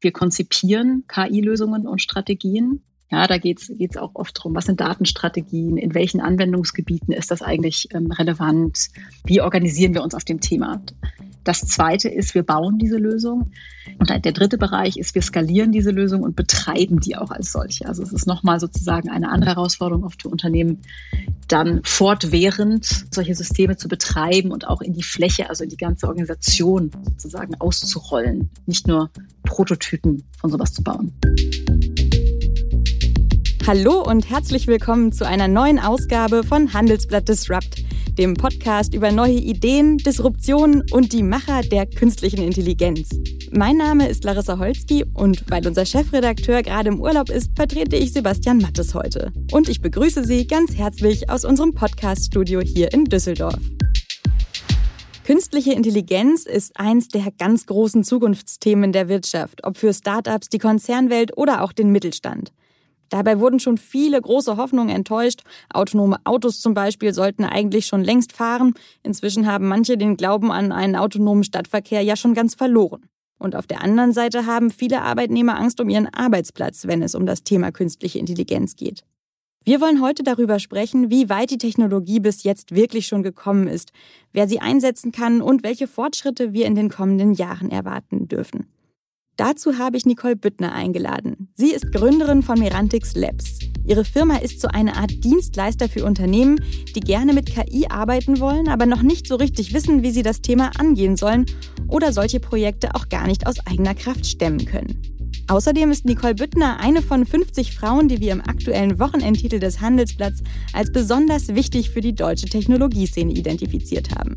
Wir konzipieren KI-Lösungen und Strategien. Ja, da geht es auch oft darum, was sind Datenstrategien, in welchen Anwendungsgebieten ist das eigentlich ähm, relevant, wie organisieren wir uns auf dem Thema. Das zweite ist, wir bauen diese Lösung. Und der dritte Bereich ist, wir skalieren diese Lösung und betreiben die auch als solche. Also es ist nochmal sozusagen eine andere Herausforderung auf die Unternehmen, dann fortwährend solche Systeme zu betreiben und auch in die Fläche, also in die ganze Organisation sozusagen auszurollen. Nicht nur Prototypen von sowas zu bauen. Hallo und herzlich willkommen zu einer neuen Ausgabe von Handelsblatt Disrupt dem Podcast über neue Ideen, Disruptionen und die Macher der künstlichen Intelligenz. Mein Name ist Larissa Holzki und weil unser Chefredakteur gerade im Urlaub ist, vertrete ich Sebastian Mattes heute. Und ich begrüße Sie ganz herzlich aus unserem Podcast-Studio hier in Düsseldorf. Künstliche Intelligenz ist eins der ganz großen Zukunftsthemen der Wirtschaft, ob für Startups, die Konzernwelt oder auch den Mittelstand. Dabei wurden schon viele große Hoffnungen enttäuscht. Autonome Autos zum Beispiel sollten eigentlich schon längst fahren. Inzwischen haben manche den Glauben an einen autonomen Stadtverkehr ja schon ganz verloren. Und auf der anderen Seite haben viele Arbeitnehmer Angst um ihren Arbeitsplatz, wenn es um das Thema künstliche Intelligenz geht. Wir wollen heute darüber sprechen, wie weit die Technologie bis jetzt wirklich schon gekommen ist, wer sie einsetzen kann und welche Fortschritte wir in den kommenden Jahren erwarten dürfen. Dazu habe ich Nicole Büttner eingeladen. Sie ist Gründerin von Merantix Labs. Ihre Firma ist so eine Art Dienstleister für Unternehmen, die gerne mit KI arbeiten wollen, aber noch nicht so richtig wissen, wie sie das Thema angehen sollen oder solche Projekte auch gar nicht aus eigener Kraft stemmen können. Außerdem ist Nicole Büttner eine von 50 Frauen, die wir im aktuellen Wochenendtitel des Handelsblatts als besonders wichtig für die deutsche Technologieszene identifiziert haben.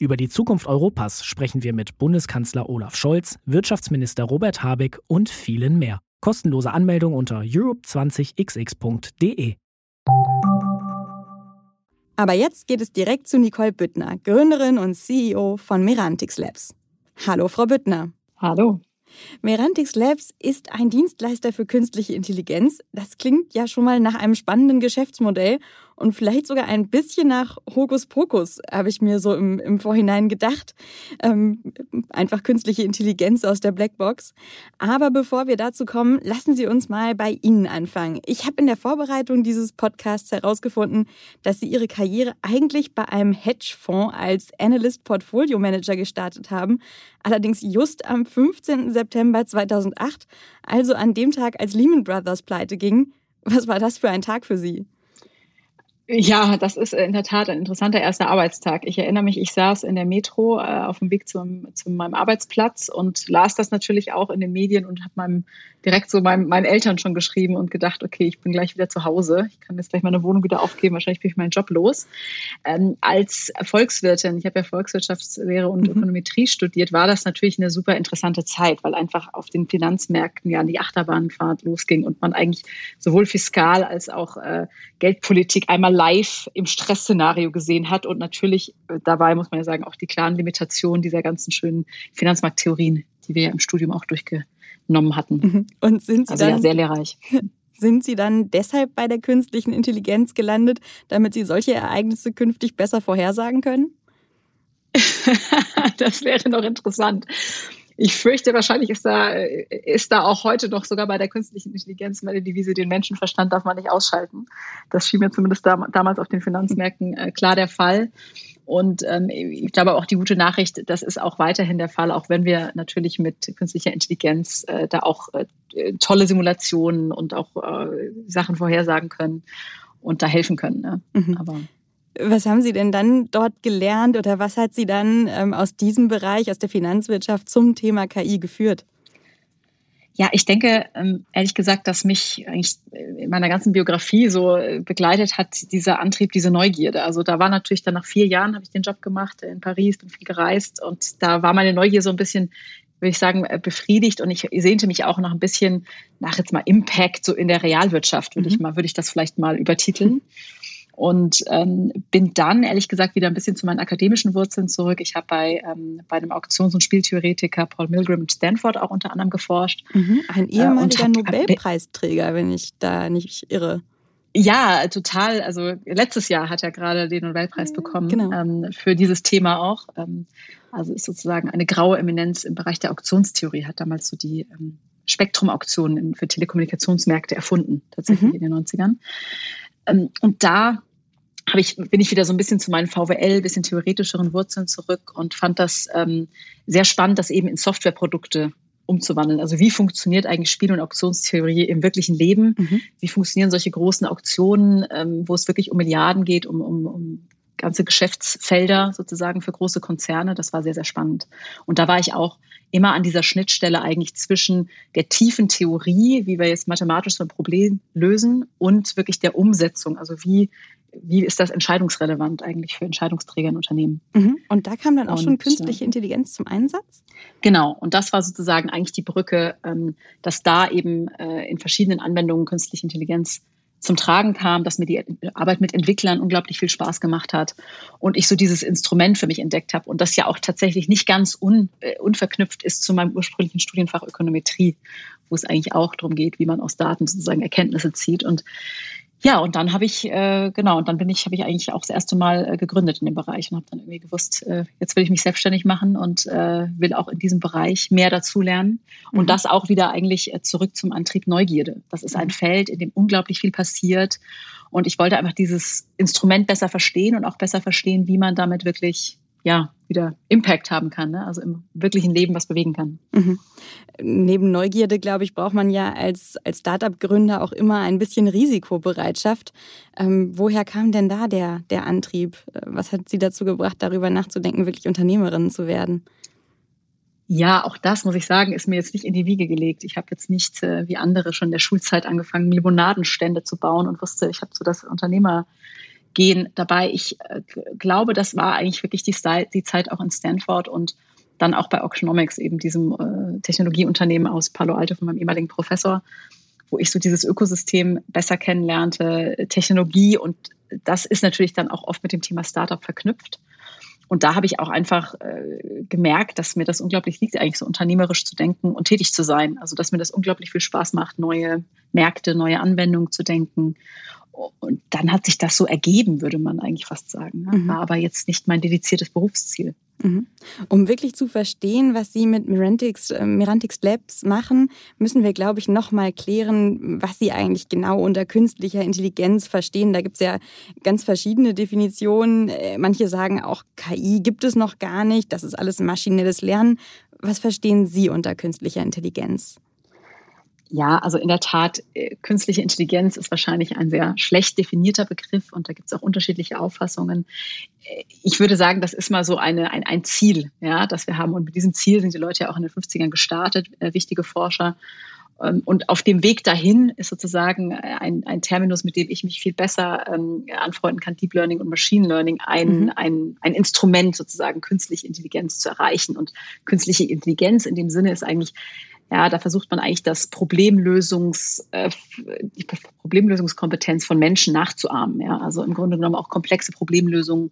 Über die Zukunft Europas sprechen wir mit Bundeskanzler Olaf Scholz, Wirtschaftsminister Robert Habeck und vielen mehr. Kostenlose Anmeldung unter europe20xx.de. Aber jetzt geht es direkt zu Nicole Büttner, Gründerin und CEO von Merantix Labs. Hallo, Frau Büttner. Hallo. Merantix Labs ist ein Dienstleister für künstliche Intelligenz. Das klingt ja schon mal nach einem spannenden Geschäftsmodell und vielleicht sogar ein bisschen nach Hokuspokus, habe ich mir so im, im Vorhinein gedacht. Ähm, einfach künstliche Intelligenz aus der Blackbox. Aber bevor wir dazu kommen, lassen Sie uns mal bei Ihnen anfangen. Ich habe in der Vorbereitung dieses Podcasts herausgefunden, dass Sie Ihre Karriere eigentlich bei einem Hedgefonds als Analyst Portfolio Manager gestartet haben. Allerdings just am 15. September 2008, also an dem Tag, als Lehman Brothers pleite ging. Was war das für ein Tag für Sie? Ja, das ist in der Tat ein interessanter erster Arbeitstag. Ich erinnere mich, ich saß in der Metro äh, auf dem Weg zum, zu meinem Arbeitsplatz und las das natürlich auch in den Medien und habe meinem direkt so meinem, meinen Eltern schon geschrieben und gedacht, okay, ich bin gleich wieder zu Hause. Ich kann jetzt gleich meine Wohnung wieder aufgeben. Wahrscheinlich bin ich meinen Job los. Ähm, als Volkswirtin, ich habe ja Volkswirtschaftslehre und mhm. Ökonometrie studiert, war das natürlich eine super interessante Zeit, weil einfach auf den Finanzmärkten ja die Achterbahnfahrt losging und man eigentlich sowohl fiskal als auch äh, Geldpolitik einmal live im Stressszenario gesehen hat und natürlich äh, dabei muss man ja sagen auch die klaren Limitationen dieser ganzen schönen Finanzmarkttheorien, die wir ja im Studium auch durchgenommen hatten. Mhm. Und sind Sie also dann, ja sehr lehrreich. Sind Sie dann deshalb bei der künstlichen Intelligenz gelandet, damit Sie solche Ereignisse künftig besser vorhersagen können? das wäre noch interessant ich fürchte, wahrscheinlich ist da, ist da auch heute noch sogar bei der künstlichen Intelligenz meine Devise, den Menschenverstand darf man nicht ausschalten. Das schien mir zumindest da, damals auf den Finanzmärkten äh, klar der Fall. Und ähm, ich glaube auch die gute Nachricht, das ist auch weiterhin der Fall, auch wenn wir natürlich mit künstlicher Intelligenz äh, da auch äh, tolle Simulationen und auch äh, Sachen vorhersagen können und da helfen können. Ne? Mhm. Aber was haben Sie denn dann dort gelernt oder was hat Sie dann ähm, aus diesem Bereich, aus der Finanzwirtschaft zum Thema KI geführt? Ja, ich denke, ähm, ehrlich gesagt, dass mich eigentlich in meiner ganzen Biografie so äh, begleitet hat, dieser Antrieb, diese Neugierde. Also da war natürlich dann nach vier Jahren habe ich den Job gemacht in Paris, bin viel gereist und da war meine Neugier so ein bisschen, würde ich sagen, äh, befriedigt und ich sehnte mich auch noch ein bisschen nach jetzt mal Impact so in der Realwirtschaft, würde mhm. ich mal, würde ich das vielleicht mal übertiteln. Und ähm, bin dann, ehrlich gesagt, wieder ein bisschen zu meinen akademischen Wurzeln zurück. Ich habe bei, ähm, bei einem Auktions- und Spieltheoretiker Paul Milgram in Stanford auch unter anderem geforscht. Mhm, ein ehemaliger äh, Nobelpreisträger, wenn ich da nicht irre. Ja, total. Also letztes Jahr hat er gerade den Nobelpreis bekommen genau. ähm, für dieses Thema auch. Ähm, also ist sozusagen eine graue Eminenz im Bereich der Auktionstheorie, hat damals so die ähm, Spektrumauktionen für Telekommunikationsmärkte erfunden, tatsächlich mhm. in den 90ern. Ähm, und da ich, bin ich wieder so ein bisschen zu meinen VWL, bisschen theoretischeren Wurzeln zurück und fand das ähm, sehr spannend, das eben in Softwareprodukte umzuwandeln. Also wie funktioniert eigentlich Spiel- und Auktionstheorie im wirklichen Leben? Mhm. Wie funktionieren solche großen Auktionen, ähm, wo es wirklich um Milliarden geht, um, um, um ganze Geschäftsfelder sozusagen für große Konzerne. Das war sehr, sehr spannend. Und da war ich auch immer an dieser Schnittstelle eigentlich zwischen der tiefen Theorie, wie wir jetzt mathematisch so ein Problem lösen, und wirklich der Umsetzung. Also wie, wie ist das entscheidungsrelevant eigentlich für Entscheidungsträger in Unternehmen? Mhm. Und da kam dann auch und, schon künstliche Intelligenz zum Einsatz? Genau. Und das war sozusagen eigentlich die Brücke, ähm, dass da eben äh, in verschiedenen Anwendungen künstliche Intelligenz zum Tragen kam, dass mir die Arbeit mit Entwicklern unglaublich viel Spaß gemacht hat und ich so dieses Instrument für mich entdeckt habe und das ja auch tatsächlich nicht ganz un, äh, unverknüpft ist zu meinem ursprünglichen Studienfach Ökonometrie, wo es eigentlich auch darum geht, wie man aus Daten sozusagen Erkenntnisse zieht und ja, und dann habe ich, äh, genau, und dann bin ich, habe ich eigentlich auch das erste Mal äh, gegründet in dem Bereich und habe dann irgendwie gewusst, äh, jetzt will ich mich selbstständig machen und äh, will auch in diesem Bereich mehr dazulernen. Und mhm. das auch wieder eigentlich äh, zurück zum Antrieb Neugierde. Das ist ein mhm. Feld, in dem unglaublich viel passiert. Und ich wollte einfach dieses Instrument besser verstehen und auch besser verstehen, wie man damit wirklich ja, wieder Impact haben kann, ne? also im wirklichen Leben was bewegen kann. Mhm. Neben Neugierde, glaube ich, braucht man ja als, als Startup-Gründer auch immer ein bisschen Risikobereitschaft. Ähm, woher kam denn da der, der Antrieb? Was hat Sie dazu gebracht, darüber nachzudenken, wirklich Unternehmerin zu werden? Ja, auch das muss ich sagen, ist mir jetzt nicht in die Wiege gelegt. Ich habe jetzt nicht äh, wie andere schon in der Schulzeit angefangen, Limonadenstände zu bauen und wusste, ich habe so das Unternehmer gehen dabei. Ich äh, glaube, das war eigentlich wirklich die, die, Zeit auch in Stanford und dann auch bei Auctionomics, eben diesem äh, Technologieunternehmen aus Palo Alto von meinem ehemaligen Professor, wo ich so dieses Ökosystem besser kennenlernte, Technologie und das ist natürlich dann auch oft mit dem Thema Startup verknüpft. Und da habe ich auch einfach äh, gemerkt, dass mir das unglaublich liegt, eigentlich so unternehmerisch zu denken und tätig zu sein. Also dass mir das unglaublich viel Spaß macht, neue Märkte, neue Anwendungen zu denken und dann hat sich das so ergeben, würde man eigentlich fast sagen. Mhm. War aber jetzt nicht mein dediziertes Berufsziel. Mhm. Um wirklich zu verstehen, was Sie mit Mirantix, äh, Mirantix Labs machen, müssen wir, glaube ich, nochmal klären, was Sie eigentlich genau unter künstlicher Intelligenz verstehen. Da gibt es ja ganz verschiedene Definitionen. Äh, manche sagen auch, KI gibt es noch gar nicht. Das ist alles maschinelles Lernen. Was verstehen Sie unter künstlicher Intelligenz? Ja, also in der Tat, äh, künstliche Intelligenz ist wahrscheinlich ein sehr schlecht definierter Begriff und da gibt es auch unterschiedliche Auffassungen. Äh, ich würde sagen, das ist mal so eine, ein, ein Ziel, ja, das wir haben. Und mit diesem Ziel sind die Leute ja auch in den 50ern gestartet, äh, wichtige Forscher. Ähm, und auf dem Weg dahin ist sozusagen ein, ein Terminus, mit dem ich mich viel besser ähm, anfreunden kann, Deep Learning und Machine Learning, ein, mhm. ein, ein Instrument sozusagen, künstliche Intelligenz zu erreichen. Und künstliche Intelligenz in dem Sinne ist eigentlich ja, da versucht man eigentlich das Problemlösungs, äh, die Problemlösungskompetenz von Menschen nachzuahmen. Ja, also im Grunde genommen auch komplexe Problemlösungen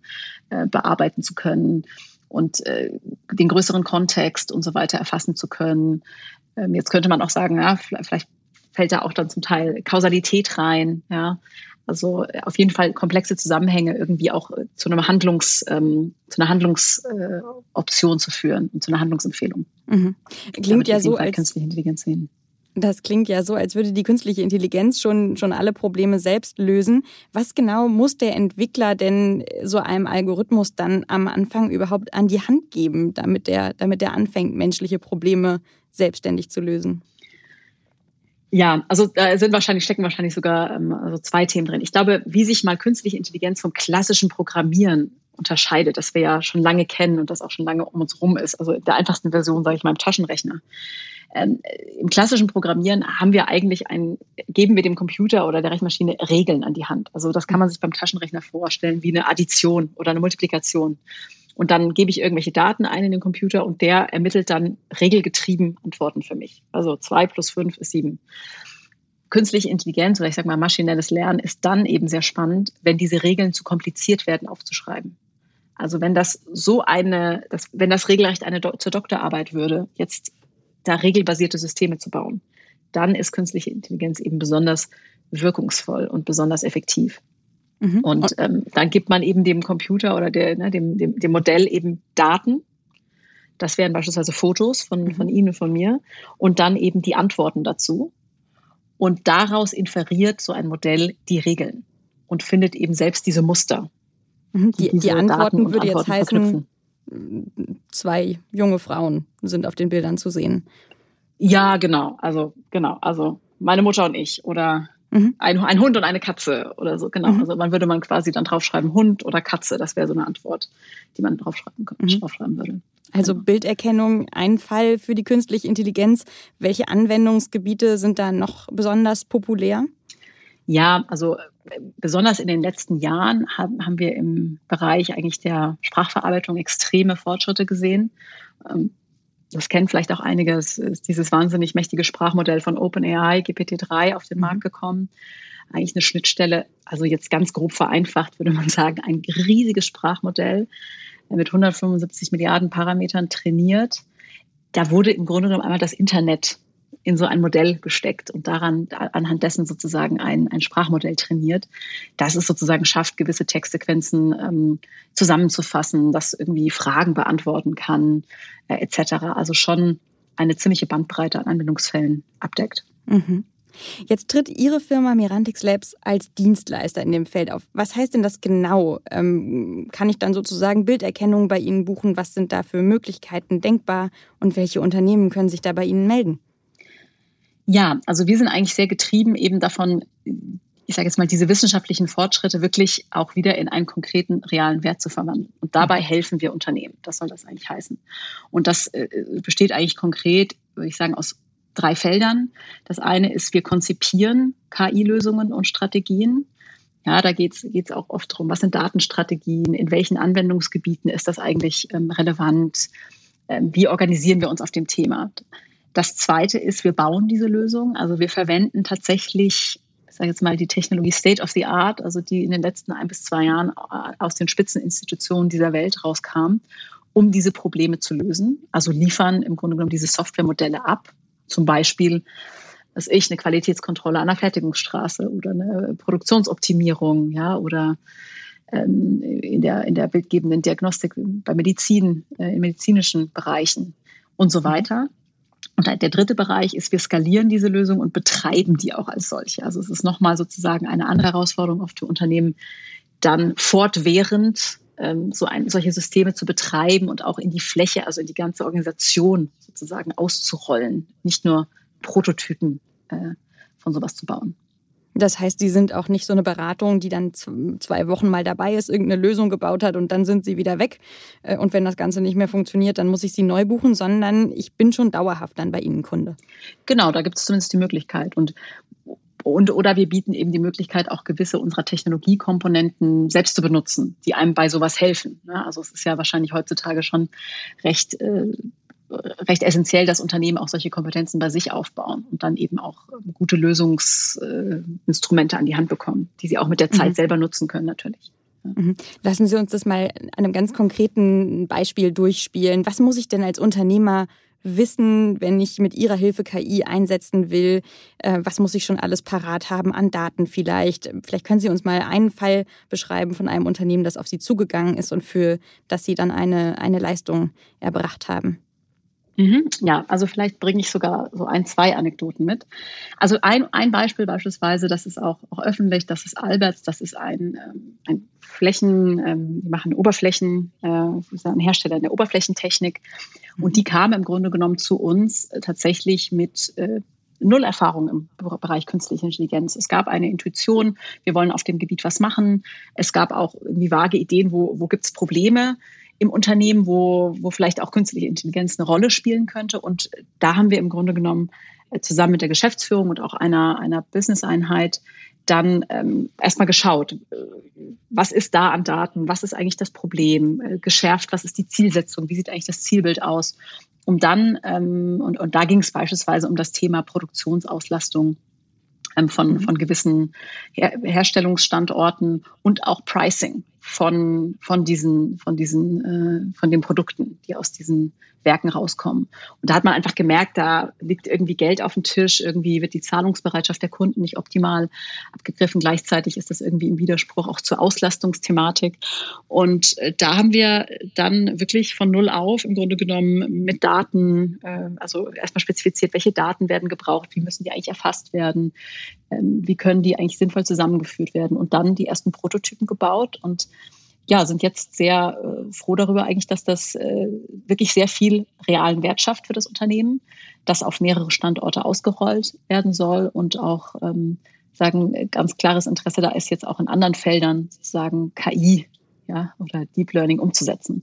äh, bearbeiten zu können und äh, den größeren Kontext und so weiter erfassen zu können. Ähm, jetzt könnte man auch sagen, ja, vielleicht fällt da auch dann zum Teil Kausalität rein. Ja, also äh, auf jeden Fall komplexe Zusammenhänge irgendwie auch äh, zu einem Handlungs, ähm, zu einer Handlungsoption äh, zu führen und zu einer Handlungsempfehlung. Mhm. Klingt ja so als künstliche Intelligenz sehen. Das klingt ja so, als würde die künstliche Intelligenz schon, schon alle Probleme selbst lösen. Was genau muss der Entwickler denn so einem Algorithmus dann am Anfang überhaupt an die Hand geben, damit der, damit der anfängt, menschliche Probleme selbstständig zu lösen? Ja, also da sind wahrscheinlich, stecken wahrscheinlich sogar ähm, also zwei Themen drin. Ich glaube, wie sich mal künstliche Intelligenz vom klassischen Programmieren unterscheidet, das wir ja schon lange kennen und das auch schon lange um uns rum ist. Also der einfachsten Version, sage ich mal, im Taschenrechner. Ähm, Im klassischen Programmieren haben wir eigentlich ein, geben wir dem Computer oder der Rechenmaschine Regeln an die Hand. Also das kann man sich beim Taschenrechner vorstellen wie eine Addition oder eine Multiplikation. Und dann gebe ich irgendwelche Daten ein in den Computer und der ermittelt dann regelgetrieben Antworten für mich. Also zwei plus fünf ist sieben. Künstliche Intelligenz oder ich sage mal maschinelles Lernen ist dann eben sehr spannend, wenn diese Regeln zu kompliziert werden aufzuschreiben. Also wenn das so eine, das, wenn das regelrecht eine Do zur Doktorarbeit würde, jetzt da regelbasierte Systeme zu bauen, dann ist künstliche Intelligenz eben besonders wirkungsvoll und besonders effektiv. Mhm. Und ähm, dann gibt man eben dem Computer oder der, ne, dem, dem, dem Modell eben Daten. Das wären beispielsweise Fotos von, mhm. von Ihnen und von mir und dann eben die Antworten dazu. Und daraus inferiert so ein Modell die Regeln und findet eben selbst diese Muster. Mhm. Die, die, die Antworten würde jetzt heißen, zwei junge Frauen sind auf den Bildern zu sehen. Ja, genau. Also, genau. Also, meine Mutter und ich oder mhm. ein, ein, Hund und eine Katze oder so. Genau. Mhm. Also, man würde man quasi dann draufschreiben Hund oder Katze. Das wäre so eine Antwort, die man draufschreiben, mhm. draufschreiben würde. Also genau. Bilderkennung, ein Fall für die künstliche Intelligenz. Welche Anwendungsgebiete sind da noch besonders populär? Ja, also besonders in den letzten Jahren haben, haben wir im Bereich eigentlich der Sprachverarbeitung extreme Fortschritte gesehen. Ähm, das kennen vielleicht auch einige, es ist dieses wahnsinnig mächtige Sprachmodell von OpenAI, GPT-3, auf den Markt gekommen. Eigentlich eine Schnittstelle, also jetzt ganz grob vereinfacht würde man sagen, ein riesiges Sprachmodell mit 175 Milliarden Parametern trainiert. Da wurde im Grunde genommen einmal das Internet in so ein Modell gesteckt und daran, anhand dessen sozusagen ein, ein Sprachmodell trainiert, das es sozusagen schafft, gewisse Textsequenzen ähm, zusammenzufassen, das irgendwie Fragen beantworten kann, äh, etc. Also schon eine ziemliche Bandbreite an Anwendungsfällen abdeckt. Mhm. Jetzt tritt Ihre Firma Mirantix Labs als Dienstleister in dem Feld auf. Was heißt denn das genau? Ähm, kann ich dann sozusagen Bilderkennung bei Ihnen buchen? Was sind da für Möglichkeiten denkbar und welche Unternehmen können sich da bei Ihnen melden? Ja, also wir sind eigentlich sehr getrieben eben davon, ich sage jetzt mal, diese wissenschaftlichen Fortschritte wirklich auch wieder in einen konkreten realen Wert zu verwandeln. Und dabei helfen wir Unternehmen. Das soll das eigentlich heißen. Und das äh, besteht eigentlich konkret, würde ich sagen, aus drei Feldern. Das eine ist, wir konzipieren KI-Lösungen und Strategien. Ja, da geht es auch oft darum, was sind Datenstrategien, in welchen Anwendungsgebieten ist das eigentlich ähm, relevant, ähm, wie organisieren wir uns auf dem Thema. Das zweite ist, wir bauen diese Lösung. Also wir verwenden tatsächlich, ich sage jetzt mal, die Technologie State of the Art, also die in den letzten ein bis zwei Jahren äh, aus den Spitzeninstitutionen dieser Welt rauskam, um diese Probleme zu lösen. Also liefern im Grunde genommen diese Softwaremodelle ab. Zum Beispiel, was ich, eine Qualitätskontrolle an der Fertigungsstraße oder eine Produktionsoptimierung, ja, oder ähm, in der, in der bildgebenden Diagnostik bei Medizin, äh, in medizinischen Bereichen und so weiter. Und der dritte Bereich ist, wir skalieren diese Lösung und betreiben die auch als solche. Also es ist nochmal sozusagen eine andere Herausforderung oft für Unternehmen, dann fortwährend ähm, so ein, solche Systeme zu betreiben und auch in die Fläche, also in die ganze Organisation sozusagen auszurollen, nicht nur Prototypen äh, von sowas zu bauen. Das heißt, Sie sind auch nicht so eine Beratung, die dann zwei Wochen mal dabei ist, irgendeine Lösung gebaut hat und dann sind Sie wieder weg. Äh, und wenn das Ganze nicht mehr funktioniert, dann muss ich Sie neu buchen, sondern ich bin schon dauerhaft dann bei Ihnen Kunde. Genau, da gibt es zumindest die Möglichkeit. Und und oder wir bieten eben die Möglichkeit, auch gewisse unserer Technologiekomponenten selbst zu benutzen, die einem bei sowas helfen. Ne? Also es ist ja wahrscheinlich heutzutage schon recht äh, recht essentiell, dass Unternehmen auch solche Kompetenzen bei sich aufbauen und dann eben auch gute Lösungsinstrumente an die Hand bekommen, die sie auch mit der Zeit mhm. selber nutzen können natürlich. Mhm. Lassen Sie uns das mal an einem ganz konkreten Beispiel durchspielen. Was muss ich denn als Unternehmer wissen, wenn ich mit Ihrer Hilfe KI einsetzen will? Äh, was muss ich schon alles parat haben an Daten vielleicht? Vielleicht können Sie uns mal einen Fall beschreiben von einem Unternehmen, das auf Sie zugegangen ist und für das Sie dann eine, eine Leistung erbracht haben. Mhm, ja, also vielleicht bringe ich sogar so ein, zwei Anekdoten mit. Also ein, ein Beispiel beispielsweise, das ist auch, auch öffentlich, das ist Alberts, das ist ein, ähm, ein Flächen, ähm, die machen Oberflächen, äh, ein Hersteller in der Oberflächentechnik. Und die kamen im Grunde genommen zu uns äh, tatsächlich mit äh, null Erfahrung im Bereich künstliche Intelligenz. Es gab eine Intuition, wir wollen auf dem Gebiet was machen. Es gab auch irgendwie vage Ideen, wo, wo gibt es Probleme im Unternehmen, wo, wo vielleicht auch künstliche Intelligenz eine Rolle spielen könnte. Und da haben wir im Grunde genommen äh, zusammen mit der Geschäftsführung und auch einer, einer Business-Einheit dann ähm, erstmal geschaut, äh, was ist da an Daten, was ist eigentlich das Problem, äh, geschärft, was ist die Zielsetzung, wie sieht eigentlich das Zielbild aus, um dann, ähm, und, und da ging es beispielsweise um das Thema Produktionsauslastung ähm, von, mhm. von gewissen Her Herstellungsstandorten und auch Pricing von, von diesen, von diesen, äh, von den Produkten, die aus diesen Werken rauskommen. Und da hat man einfach gemerkt, da liegt irgendwie Geld auf dem Tisch, irgendwie wird die Zahlungsbereitschaft der Kunden nicht optimal abgegriffen. Gleichzeitig ist das irgendwie im Widerspruch auch zur Auslastungsthematik. Und äh, da haben wir dann wirklich von null auf im Grunde genommen mit Daten, äh, also erstmal spezifiziert, welche Daten werden gebraucht, wie müssen die eigentlich erfasst werden, ähm, wie können die eigentlich sinnvoll zusammengeführt werden und dann die ersten Prototypen gebaut und ja, sind jetzt sehr äh, froh darüber eigentlich, dass das äh, wirklich sehr viel realen Wert schafft für das Unternehmen, das auf mehrere Standorte ausgerollt werden soll und auch ähm, sagen ganz klares Interesse da ist jetzt auch in anderen Feldern sozusagen KI ja oder Deep Learning umzusetzen.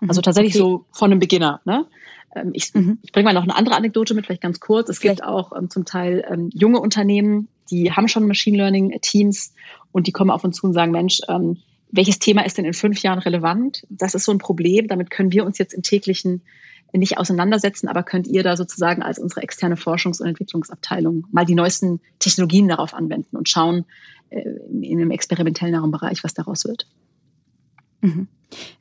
Mhm. Also tatsächlich okay. so von einem Beginner. Ne? Ähm, ich, mhm. ich bringe mal noch eine andere Anekdote mit, vielleicht ganz kurz. Es vielleicht. gibt auch ähm, zum Teil ähm, junge Unternehmen, die haben schon Machine Learning Teams und die kommen auf uns zu und sagen, Mensch, ähm, welches Thema ist denn in fünf Jahren relevant? Das ist so ein Problem. Damit können wir uns jetzt im täglichen nicht auseinandersetzen, aber könnt ihr da sozusagen als unsere externe Forschungs- und Entwicklungsabteilung mal die neuesten Technologien darauf anwenden und schauen äh, in einem experimentellen Bereich, was daraus wird. Mhm.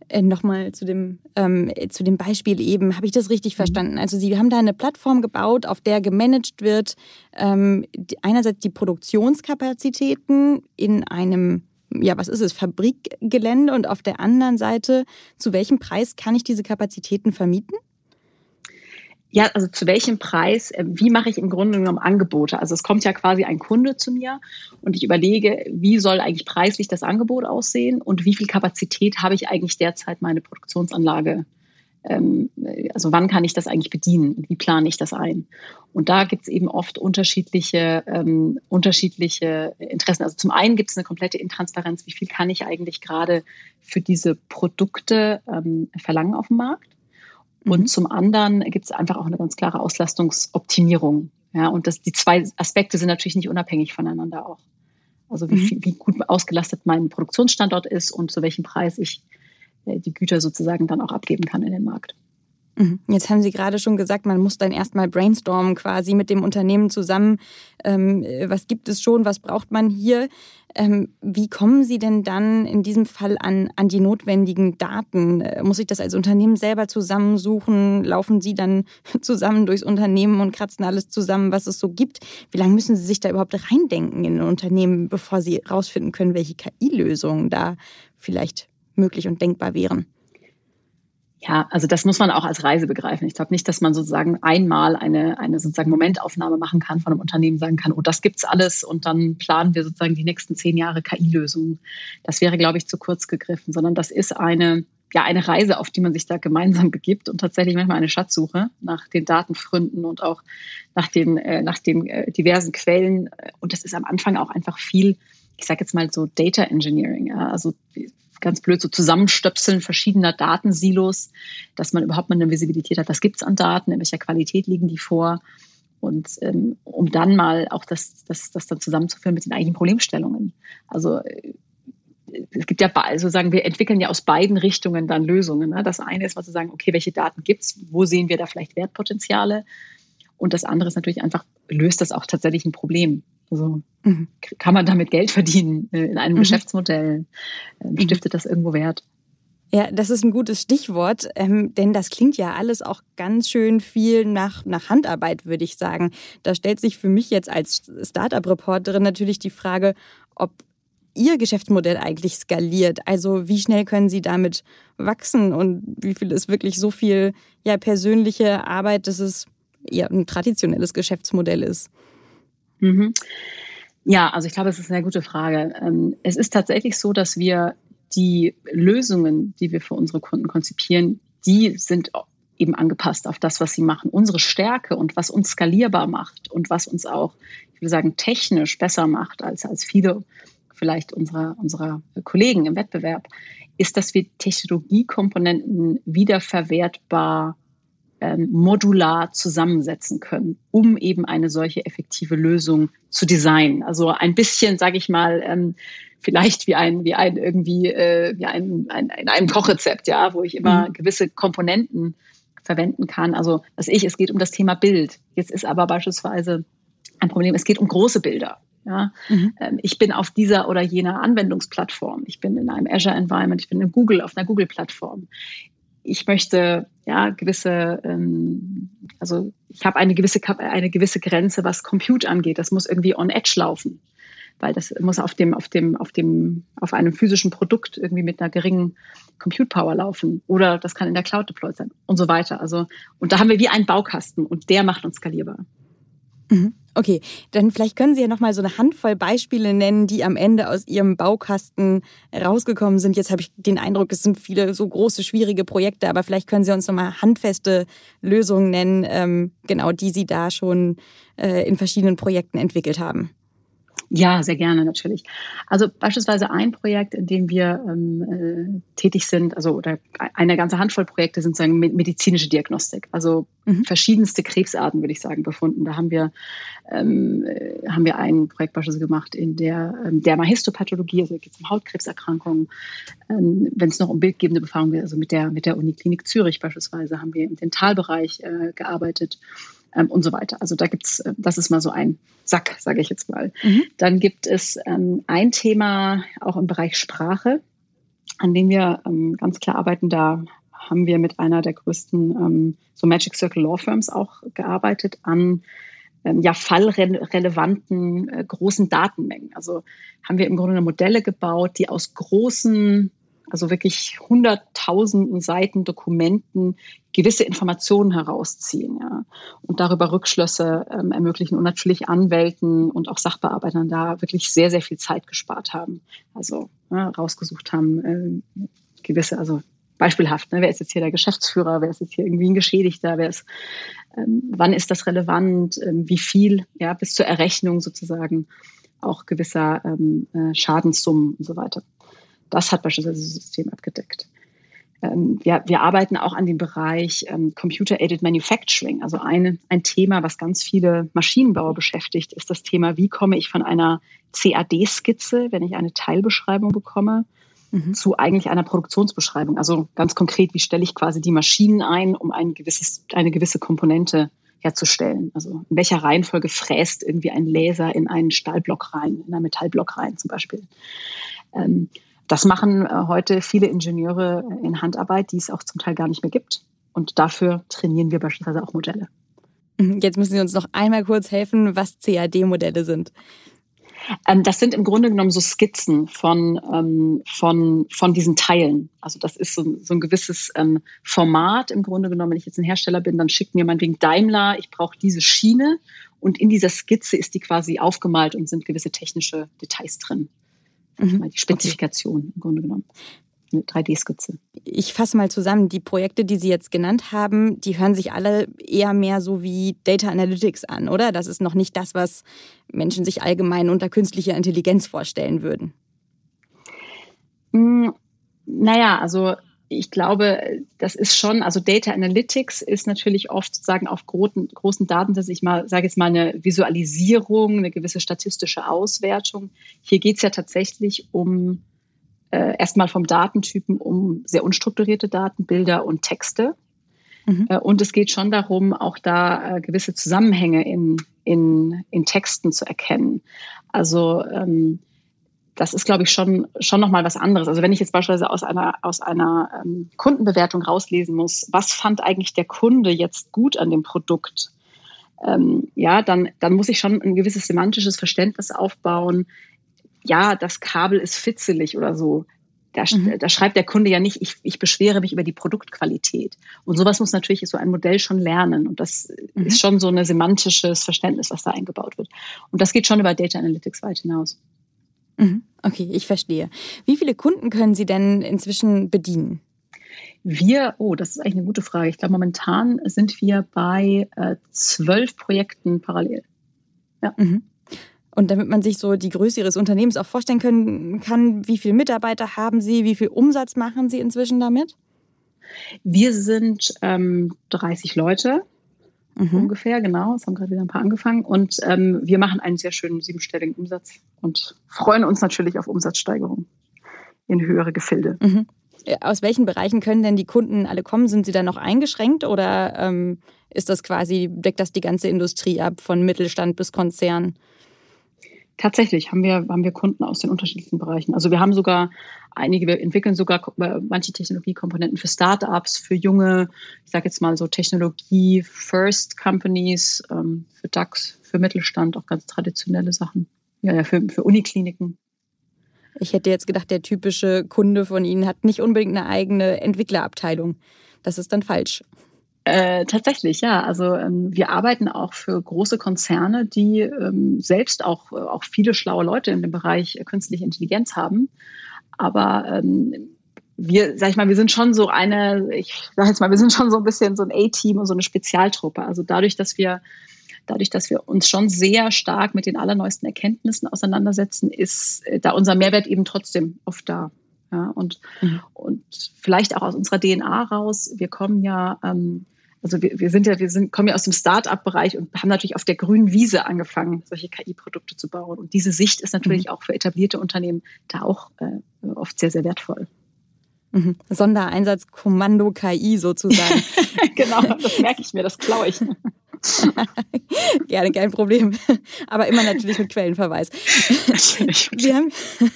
Äh, Nochmal zu dem, ähm, zu dem Beispiel eben, habe ich das richtig mhm. verstanden? Also Sie haben da eine Plattform gebaut, auf der gemanagt wird, ähm, einerseits die Produktionskapazitäten in einem ja, was ist es, Fabrikgelände und auf der anderen Seite, zu welchem Preis kann ich diese Kapazitäten vermieten? Ja, also zu welchem Preis, äh, wie mache ich im Grunde genommen Angebote? Also es kommt ja quasi ein Kunde zu mir und ich überlege, wie soll eigentlich preislich das Angebot aussehen und wie viel Kapazität habe ich eigentlich derzeit meine Produktionsanlage also wann kann ich das eigentlich bedienen und wie plane ich das ein? Und da gibt es eben oft unterschiedliche, ähm, unterschiedliche Interessen. Also zum einen gibt es eine komplette Intransparenz, wie viel kann ich eigentlich gerade für diese Produkte ähm, verlangen auf dem Markt? Und mhm. zum anderen gibt es einfach auch eine ganz klare Auslastungsoptimierung. Ja, und das, die zwei Aspekte sind natürlich nicht unabhängig voneinander auch. Also wie, mhm. wie gut ausgelastet mein Produktionsstandort ist und zu welchem Preis ich die Güter sozusagen dann auch abgeben kann in den Markt. Mhm. Jetzt haben Sie gerade schon gesagt, man muss dann erstmal brainstormen quasi mit dem Unternehmen zusammen. Ähm, was gibt es schon, was braucht man hier? Ähm, wie kommen Sie denn dann in diesem Fall an, an die notwendigen Daten? Äh, muss ich das als Unternehmen selber zusammensuchen? Laufen Sie dann zusammen durchs Unternehmen und kratzen alles zusammen, was es so gibt? Wie lange müssen Sie sich da überhaupt reindenken in ein Unternehmen, bevor Sie herausfinden können, welche KI-Lösungen da vielleicht möglich und denkbar wären? Ja, also das muss man auch als Reise begreifen. Ich glaube nicht, dass man sozusagen einmal eine, eine sozusagen Momentaufnahme machen kann von einem Unternehmen, sagen kann, oh, das gibt's alles und dann planen wir sozusagen die nächsten zehn Jahre KI-Lösungen. Das wäre, glaube ich, zu kurz gegriffen, sondern das ist eine, ja, eine Reise, auf die man sich da gemeinsam begibt und tatsächlich manchmal eine Schatzsuche nach den Datenfründen und auch nach den, äh, nach den äh, diversen Quellen. Und das ist am Anfang auch einfach viel, ich sage jetzt mal so Data Engineering. Ja? Also ganz blöd so Zusammenstöpseln verschiedener Datensilos, dass man überhaupt mal eine Visibilität hat, was gibt es an Daten, in welcher Qualität liegen die vor. Und ähm, um dann mal auch das, das, das dann zusammenzuführen mit den eigenen Problemstellungen. Also äh, es gibt ja sozusagen, wir entwickeln ja aus beiden Richtungen dann Lösungen. Ne? Das eine ist mal zu sagen, okay, welche Daten gibt's, wo sehen wir da vielleicht Wertpotenziale? Und das andere ist natürlich einfach, löst das auch tatsächlich ein Problem? Also mhm. kann man damit Geld verdienen äh, in einem mhm. Geschäftsmodell? Ähm, mhm. Stiftet das irgendwo Wert? Ja, das ist ein gutes Stichwort, ähm, denn das klingt ja alles auch ganz schön viel nach, nach Handarbeit, würde ich sagen. Da stellt sich für mich jetzt als Startup-Reporterin natürlich die Frage, ob Ihr Geschäftsmodell eigentlich skaliert. Also wie schnell können Sie damit wachsen und wie viel ist wirklich so viel ja, persönliche Arbeit, dass es ja ein traditionelles Geschäftsmodell ist? Mhm. Ja, also ich glaube, es ist eine gute Frage. Ähm, es ist tatsächlich so, dass wir die Lösungen, die wir für unsere Kunden konzipieren, die sind eben angepasst auf das, was sie machen. Unsere Stärke und was uns skalierbar macht und was uns auch, ich würde sagen, technisch besser macht als, als viele vielleicht unserer, unserer Kollegen im Wettbewerb, ist, dass wir Technologiekomponenten wiederverwertbar ähm, modular zusammensetzen können, um eben eine solche effektive Lösung zu designen. Also ein bisschen, sage ich mal, ähm, vielleicht wie ein, wie ein irgendwie, äh, wie ein, ein, in einem Kochrezept, ja, wo ich immer mhm. gewisse Komponenten verwenden kann. Also was ich, es geht um das Thema Bild. Jetzt ist aber beispielsweise ein Problem, es geht um große Bilder. Ja, mhm. Ähm, ich bin auf dieser oder jener Anwendungsplattform. Ich bin in einem Azure Environment. Ich bin in Google auf einer Google Plattform ich möchte ja gewisse, ähm, also ich habe eine gewisse eine gewisse Grenze, was Compute angeht. Das muss irgendwie on Edge laufen, weil das muss auf dem auf dem auf dem auf einem physischen Produkt irgendwie mit einer geringen Compute Power laufen oder das kann in der Cloud deployed sein und so weiter. Also und da haben wir wie einen Baukasten und der macht uns skalierbar. Mhm. Okay, dann vielleicht können Sie ja noch mal so eine Handvoll Beispiele nennen, die am Ende aus Ihrem Baukasten rausgekommen sind. Jetzt habe ich den Eindruck, es sind viele so große, schwierige Projekte, aber vielleicht können Sie uns noch mal handfeste Lösungen nennen, ähm, genau, die Sie da schon äh, in verschiedenen Projekten entwickelt haben. Ja, sehr gerne natürlich. Also beispielsweise ein Projekt, in dem wir ähm, äh, tätig sind, also oder eine ganze Handvoll Projekte sind sagen medizinische Diagnostik, also mhm. verschiedenste Krebsarten würde ich sagen befunden. Da haben wir ähm, äh, haben wir ein Projekt beispielsweise gemacht in der ähm, Dermahistopathologie, also geht es um Hautkrebserkrankungen. Ähm, Wenn es noch um bildgebende Befragungen geht, also mit der mit der Uniklinik Zürich beispielsweise haben wir im Dentalbereich äh, gearbeitet ähm, und so weiter. Also da gibt's, äh, das ist mal so ein Sack, sage ich jetzt mal. Mhm. Dann gibt es ähm, ein Thema auch im Bereich Sprache, an dem wir ähm, ganz klar arbeiten. Da haben wir mit einer der größten ähm, so Magic Circle Law Firms auch gearbeitet an ähm, ja fallrelevanten äh, großen Datenmengen. Also haben wir im Grunde Modelle gebaut, die aus großen also wirklich hunderttausenden Seiten Dokumenten gewisse Informationen herausziehen ja, und darüber Rückschlüsse ähm, ermöglichen und natürlich Anwälten und auch Sachbearbeitern da wirklich sehr, sehr viel Zeit gespart haben. Also ja, rausgesucht haben, äh, gewisse, also beispielhaft, ne, wer ist jetzt hier der Geschäftsführer, wer ist jetzt hier irgendwie ein Geschädigter, wer ist, ähm, wann ist das relevant, ähm, wie viel, ja, bis zur Errechnung sozusagen auch gewisser ähm, äh, Schadenssummen und so weiter. Das hat beispielsweise das System abgedeckt. Ähm, wir, wir arbeiten auch an dem Bereich ähm, Computer-Aided Manufacturing. Also eine, ein Thema, was ganz viele Maschinenbauer beschäftigt, ist das Thema, wie komme ich von einer CAD-Skizze, wenn ich eine Teilbeschreibung bekomme, mhm. zu eigentlich einer Produktionsbeschreibung. Also ganz konkret, wie stelle ich quasi die Maschinen ein, um ein gewisses, eine gewisse Komponente herzustellen. Also in welcher Reihenfolge fräst irgendwie ein Laser in einen Stahlblock rein, in einen Metallblock rein zum Beispiel. Ähm, das machen äh, heute viele Ingenieure in Handarbeit, die es auch zum Teil gar nicht mehr gibt. Und dafür trainieren wir beispielsweise auch Modelle. Mhm, jetzt müssen Sie uns noch einmal kurz helfen, was CAD-Modelle sind. Ähm, das sind im Grunde genommen so Skizzen von, ähm, von, von diesen Teilen. Also das ist so, so ein gewisses ähm, Format im Grunde genommen. Wenn ich jetzt ein Hersteller bin, dann schickt mir meinetwegen Daimler, ich brauche diese Schiene und in dieser Skizze ist die quasi aufgemalt und sind gewisse technische Details drin mhm. die Spezifikation okay. im Grunde genommen. Eine 3D-Skizze. Ich fasse mal zusammen, die Projekte, die Sie jetzt genannt haben, die hören sich alle eher mehr so wie Data Analytics an, oder? Das ist noch nicht das, was Menschen sich allgemein unter künstlicher Intelligenz vorstellen würden. Hm, naja, also ich glaube, das ist schon, also Data Analytics ist natürlich oft sozusagen auf großen, großen Daten, dass ich mal, sage jetzt mal eine Visualisierung, eine gewisse statistische Auswertung. Hier geht es ja tatsächlich um äh, erstmal vom Datentypen um sehr unstrukturierte Daten, Bilder und Texte. Mhm. Äh, und es geht schon darum, auch da äh, gewisse Zusammenhänge in, in, in Texten zu erkennen. Also ähm, das ist, glaube ich, schon, schon nochmal was anderes. Also wenn ich jetzt beispielsweise aus einer, aus einer ähm, Kundenbewertung rauslesen muss, was fand eigentlich der Kunde jetzt gut an dem Produkt? Ähm, ja, dann, dann muss ich schon ein gewisses semantisches Verständnis aufbauen. Ja, das Kabel ist fitzelig oder so. Da, mhm. da schreibt der Kunde ja nicht, ich, ich beschwere mich über die Produktqualität. Und sowas muss natürlich so ein Modell schon lernen. Und das mhm. ist schon so ein semantisches Verständnis, was da eingebaut wird. Und das geht schon über Data Analytics weit hinaus. Mhm. Okay, ich verstehe. Wie viele Kunden können Sie denn inzwischen bedienen? Wir, oh, das ist eigentlich eine gute Frage. Ich glaube, momentan sind wir bei äh, zwölf Projekten parallel. Ja. Mhm. Und damit man sich so die Größe Ihres Unternehmens auch vorstellen können kann, wie viele Mitarbeiter haben Sie, wie viel Umsatz machen Sie inzwischen damit? Wir sind ähm, 30 Leute mhm. ungefähr, genau. Es haben gerade wieder ein paar angefangen. Und ähm, wir machen einen sehr schönen siebenstelligen Umsatz und freuen uns natürlich auf Umsatzsteigerung in höhere Gefilde. Mhm. Äh, aus welchen Bereichen können denn die Kunden alle kommen? Sind sie da noch eingeschränkt oder ähm, ist das quasi, deckt das die ganze Industrie ab, von Mittelstand bis Konzern? Tatsächlich haben wir, haben wir Kunden aus den unterschiedlichen Bereichen. Also wir haben sogar einige, wir entwickeln sogar äh, manche Technologiekomponenten für Startups, für junge, ich sage jetzt mal so Technologie-First-Companies, ähm, für DAX, für Mittelstand, auch ganz traditionelle Sachen. Ja, ja, für, für Unikliniken. Ich hätte jetzt gedacht, der typische Kunde von Ihnen hat nicht unbedingt eine eigene Entwicklerabteilung. Das ist dann falsch. Äh, tatsächlich, ja. Also ähm, wir arbeiten auch für große Konzerne, die ähm, selbst auch, auch viele schlaue Leute in dem Bereich künstliche Intelligenz haben. Aber ähm, wir, sag ich mal, wir sind schon so eine, ich sag jetzt mal, wir sind schon so ein bisschen so ein A-Team und so eine Spezialtruppe. Also dadurch, dass wir dadurch, dass wir uns schon sehr stark mit den allerneuesten Erkenntnissen auseinandersetzen, ist äh, da unser Mehrwert eben trotzdem oft da. Ja, und, mhm. und vielleicht auch aus unserer DNA raus. Wir kommen ja, ähm, also wir, wir sind ja, wir sind, kommen ja aus dem Start-up-Bereich und haben natürlich auf der grünen Wiese angefangen, solche KI-Produkte zu bauen. Und diese Sicht ist natürlich mhm. auch für etablierte Unternehmen da auch äh, oft sehr, sehr wertvoll. Mhm. Sondereinsatzkommando KI sozusagen. genau, das merke ich mir, das klaue ich. Gerne, kein Problem. Aber immer natürlich mit Quellenverweis. Sie haben,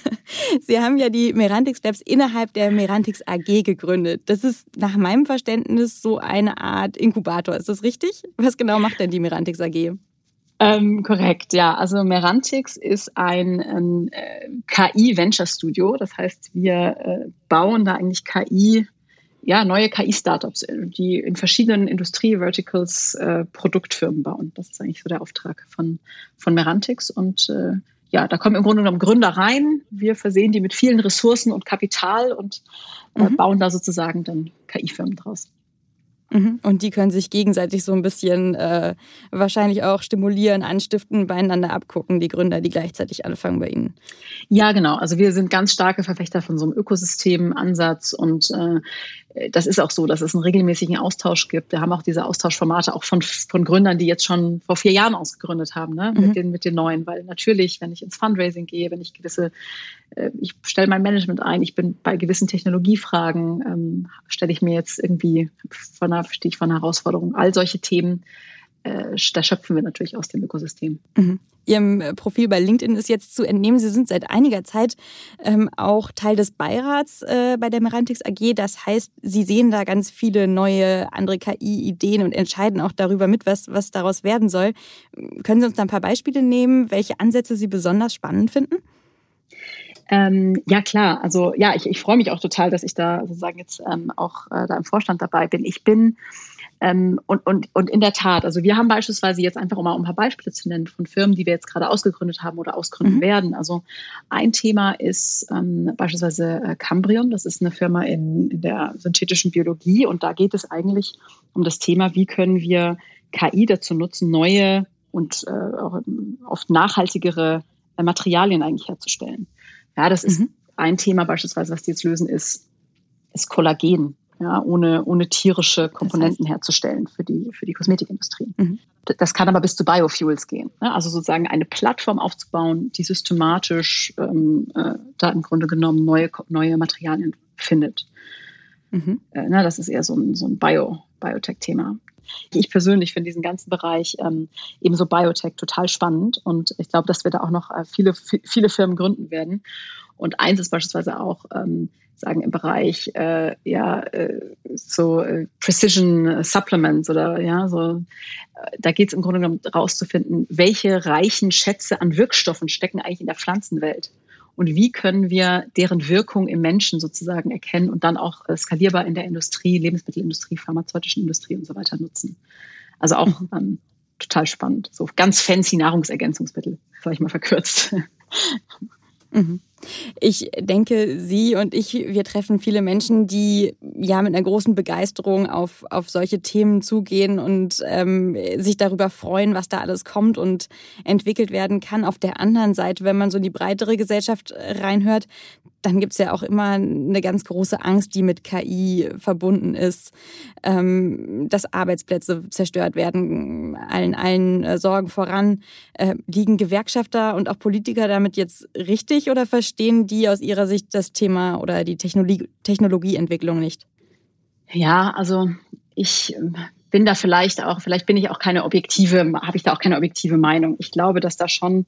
Sie haben ja die Merantix Labs innerhalb der Merantix AG gegründet. Das ist nach meinem Verständnis so eine Art Inkubator. Ist das richtig? Was genau macht denn die Merantix AG? Ähm, korrekt, ja. Also Merantix ist ein, ein äh, KI-Venture-Studio. Das heißt, wir äh, bauen da eigentlich KI ja, neue KI-Startups, äh, die in verschiedenen Industrie-Verticals äh, Produktfirmen bauen. Das ist eigentlich so der Auftrag von, von Merantix. Und äh, ja, da kommen im Grunde genommen Gründer rein. Wir versehen die mit vielen Ressourcen und Kapital und äh, mhm. bauen da sozusagen dann KI-Firmen draus. Mhm. Und die können sich gegenseitig so ein bisschen äh, wahrscheinlich auch stimulieren, anstiften, beieinander abgucken, die Gründer, die gleichzeitig anfangen bei Ihnen. Ja, genau. Also wir sind ganz starke Verfechter von so einem Ökosystemansatz und äh, das ist auch so, dass es einen regelmäßigen Austausch gibt. Wir haben auch diese Austauschformate auch von, von Gründern, die jetzt schon vor vier Jahren ausgegründet haben, ne? Mhm. mit, den, mit den neuen. Weil natürlich, wenn ich ins Fundraising gehe, wenn ich gewisse, äh, ich stelle mein Management ein, ich bin bei gewissen Technologiefragen, ähm, stelle ich mir jetzt irgendwie von einer, stehe ich vor einer Herausforderung. All solche Themen äh, da schöpfen wir natürlich aus dem Ökosystem. Mhm. Ihrem äh, Profil bei LinkedIn ist jetzt zu entnehmen, Sie sind seit einiger Zeit ähm, auch Teil des Beirats äh, bei der Merantix AG. Das heißt, Sie sehen da ganz viele neue andere KI-Ideen und entscheiden auch darüber mit, was, was daraus werden soll. Können Sie uns da ein paar Beispiele nehmen, welche Ansätze Sie besonders spannend finden? Ähm, ja, klar. Also ja, ich, ich freue mich auch total, dass ich da sozusagen jetzt ähm, auch äh, da im Vorstand dabei bin. Ich bin ähm, und, und, und in der Tat, also wir haben beispielsweise jetzt einfach, um mal ein paar Beispiele zu nennen, von Firmen, die wir jetzt gerade ausgegründet haben oder ausgründen mhm. werden. Also ein Thema ist ähm, beispielsweise äh, Cambrion, das ist eine Firma in, in der synthetischen Biologie und da geht es eigentlich um das Thema, wie können wir KI dazu nutzen, neue und äh, auch oft nachhaltigere äh, Materialien eigentlich herzustellen. Ja, das ist mhm. ein Thema beispielsweise, was die jetzt lösen, ist, ist Kollagen ja, ohne, ohne tierische Komponenten das heißt, herzustellen für die, für die Kosmetikindustrie. Mhm. Das kann aber bis zu Biofuels gehen. Ne? Also sozusagen eine Plattform aufzubauen, die systematisch ähm, äh, da im Grunde genommen neue, neue Materialien findet. Mhm. Äh, na, das ist eher so ein, so ein Bio, Biotech-Thema. Ich persönlich finde diesen ganzen Bereich ähm, ebenso Biotech total spannend und ich glaube, dass wir da auch noch äh, viele, viele Firmen gründen werden. Und eins ist beispielsweise auch, ähm, sagen im Bereich äh, ja äh, so äh, Precision Supplements oder ja so äh, da geht es im Grunde genommen rauszufinden, welche reichen Schätze an Wirkstoffen stecken eigentlich in der Pflanzenwelt und wie können wir deren Wirkung im Menschen sozusagen erkennen und dann auch äh, skalierbar in der Industrie, Lebensmittelindustrie, pharmazeutischen Industrie und so weiter nutzen. Also auch mhm. ähm, total spannend. So ganz fancy Nahrungsergänzungsmittel, sage ich mal verkürzt. Mhm. Ich denke, Sie und ich, wir treffen viele Menschen, die ja mit einer großen Begeisterung auf, auf solche Themen zugehen und ähm, sich darüber freuen, was da alles kommt und entwickelt werden kann. Auf der anderen Seite, wenn man so in die breitere Gesellschaft reinhört, dann gibt's ja auch immer eine ganz große Angst, die mit KI verbunden ist, ähm, dass Arbeitsplätze zerstört werden, allen, allen äh, Sorgen voran. Äh, liegen Gewerkschafter und auch Politiker damit jetzt richtig oder verstehen die aus ihrer Sicht das Thema oder die Technologie, Technologieentwicklung nicht? Ja, also ich bin da vielleicht auch, vielleicht bin ich auch keine objektive, habe ich da auch keine objektive Meinung. Ich glaube, dass da schon